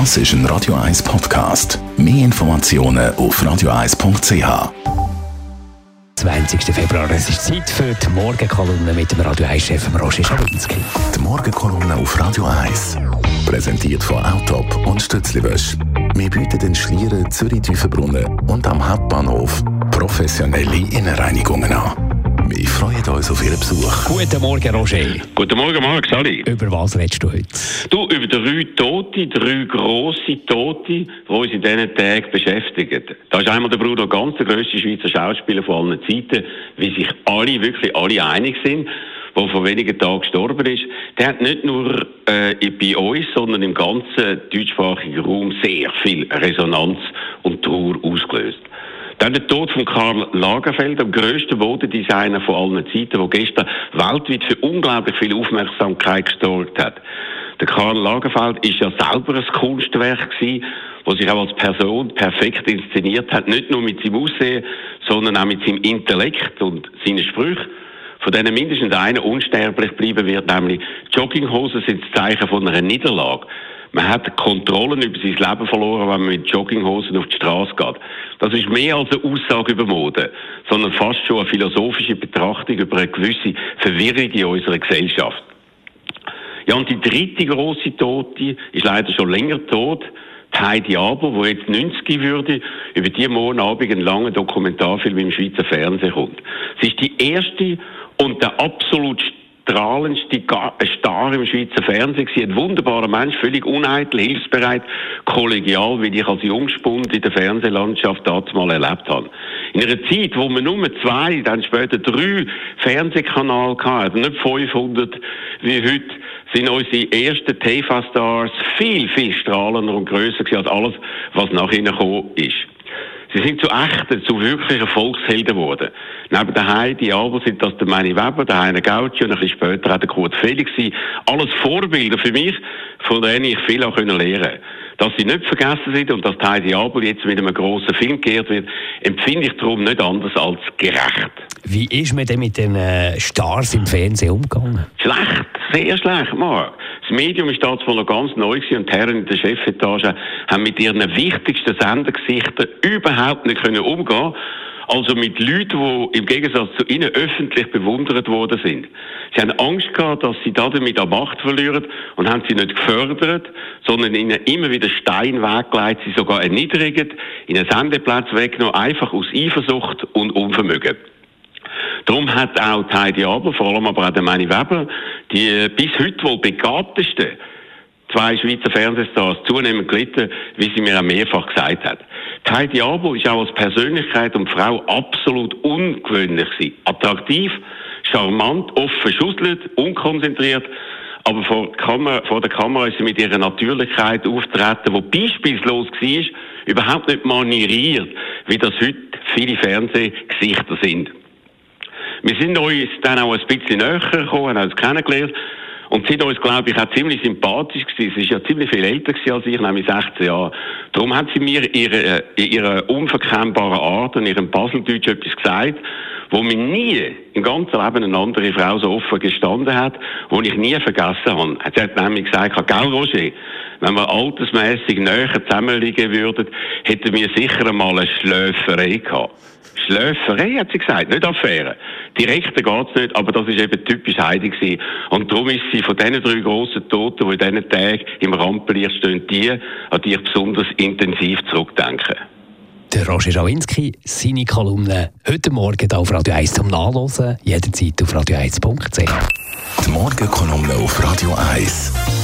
Das ist ein Radio 1 Podcast. Mehr Informationen auf radio1.ch. 20. Februar. Es ist Zeit für die Morgenkolumne mit dem Radio 1-Chef Roger Schawinski. Die Morgenkolumne auf Radio 1. Präsentiert von Autop und Stützliwösch. Wir bieten den Schlieren, Zürich-Tüfenbrunnen und am Hauptbahnhof professionelle Innenreinigungen an. Wir freuen uns auf Ihren Besuch. Guten Morgen, Roger. Guten Morgen, Marc, Sali. Über was redest du heute? Du, über drei Tote, drei grosse Tote, die uns in diesen Tagen beschäftigen. Da ist einmal der Bruno Ganz, der grösste Schweizer Schauspieler von allen Zeiten, wie sich alle, wirklich alle einig sind der vor wenigen Tagen gestorben ist, der hat nicht nur äh, bei uns, sondern im ganzen deutschsprachigen Raum sehr viel Resonanz und Trauer ausgelöst. Dann der Tod von Karl Lagerfeld, dem grössten Modedesigner von allen Zeiten, der gestern weltweit für unglaublich viel Aufmerksamkeit gesorgt hat. Der Karl Lagerfeld ist ja selber ein Kunstwerk gewesen, das sich auch als Person perfekt inszeniert hat, nicht nur mit seinem Aussehen, sondern auch mit seinem Intellekt und seinen Sprüchen von denen mindestens einer unsterblich bleiben wird, nämlich Jogginghosen sind das Zeichen von einer Niederlage. Man hat Kontrollen über sein Leben verloren, wenn man mit Jogginghosen auf die Straße geht. Das ist mehr als eine Aussage über Mode, sondern fast schon eine philosophische Betrachtung über eine gewisse Verwirrung in unserer Gesellschaft. Ja, und die dritte große Tote ist leider schon länger tot. Die Heidi Aber, die jetzt 90 würde, über die morgen Abend einen langen Dokumentarfilm im Schweizer Fernsehen kommt. Sie ist die erste und der absolut strahlendste Star im Schweizer Fernsehen gewesen. Ein wunderbarer Mensch, völlig uneitel, hilfsbereit, kollegial, wie ich als Jungspund in der Fernsehlandschaft damals mal erlebt habe. In einer Zeit, wo man nur zwei, dann später drei Fernsehkanäle hatte, nicht 500 wie heute, sind unsere ersten TV-Stars viel, viel strahlender und grösser als alles, was nach ihnen gekommen ist. Sie sind zu echten, zu wirklichen Volkshelden geworden. Neben der Heidi Albert sind das der Manny Weber, der Heine Gauci und ein bisschen später auch der Kurt Felix. Alles Vorbilder für mich, von denen ich viel auch lernen konnte. Dass sie nicht vergessen sind und dass Heidi Abel jetzt mit einem grossen Film geehrt wird, empfinde ich darum nicht anders als gerecht. Wie ist man denn mit den äh, Stars im Fernsehen umgegangen? Schlecht, sehr schlecht, Marc. Das Medium ist dazu noch ganz neu gewesen und die Herren in der Chefetage haben mit ihren wichtigsten Sendergesichtern überhaupt nicht können umgehen also mit Leuten, die im Gegensatz zu ihnen öffentlich bewundert worden sind. Sie haben Angst gehabt, dass sie damit an Macht verlieren und haben sie nicht gefördert, sondern ihnen immer wieder Stein weggelegt, sie sogar erniedrigt, ihnen Sendeplatz weggenommen, einfach aus Eifersucht und Unvermögen. Darum hat auch Heidi Aber, vor allem aber auch der Manny Weber, die bis heute wohl begabtesten zwei Schweizer Fernsehstars zunehmend gelitten, wie sie mir auch mehrfach gesagt hat. Heidi Abo ist auch als Persönlichkeit und Frau absolut ungewöhnlich gewesen. Attraktiv, charmant, offen schusselt, unkonzentriert, aber vor, Kamera, vor, der Kamera ist sie mit ihrer Natürlichkeit auftreten, die beispielslos war, überhaupt nicht manieriert, wie das heute viele Fernsehgesichter sind. Wir sind uns dann auch ein bisschen näher gekommen, haben uns kennengelernt und sind uns, glaube ich, auch ziemlich sympathisch gewesen. Sie ist ja ziemlich viel älter als ich, nämlich 16 Jahre. Darum hat sie mir ihre, äh, ihre unverkennbare Art und ihrem Baseldeutsch etwas gesagt, wo mir nie im ganzen Leben eine andere Frau so offen gestanden hat, wo ich nie vergessen habe. Sie hat nämlich gesagt, gell, Roger, wenn wir altersmäßig näher zusammenliegen würden, hätten wir sicher einmal eine Schläferei gehabt. Schläferei, hat sie gesagt, nicht Affäre. Direkter geht's nicht, aber das ist eben typisch Heidi gewesen. Und darum ist sie von diesen drei grossen Toten, die in diesen Tagen im Rampenlicht stehen, die, an die ich besonders intensiv zurückdenke. Der Roger Schawinski, seine Kolumne heute Morgen auf Radio 1 zum Nachlesen, jederzeit auf radio1.ch. Die Morgenkolumne auf Radio 1.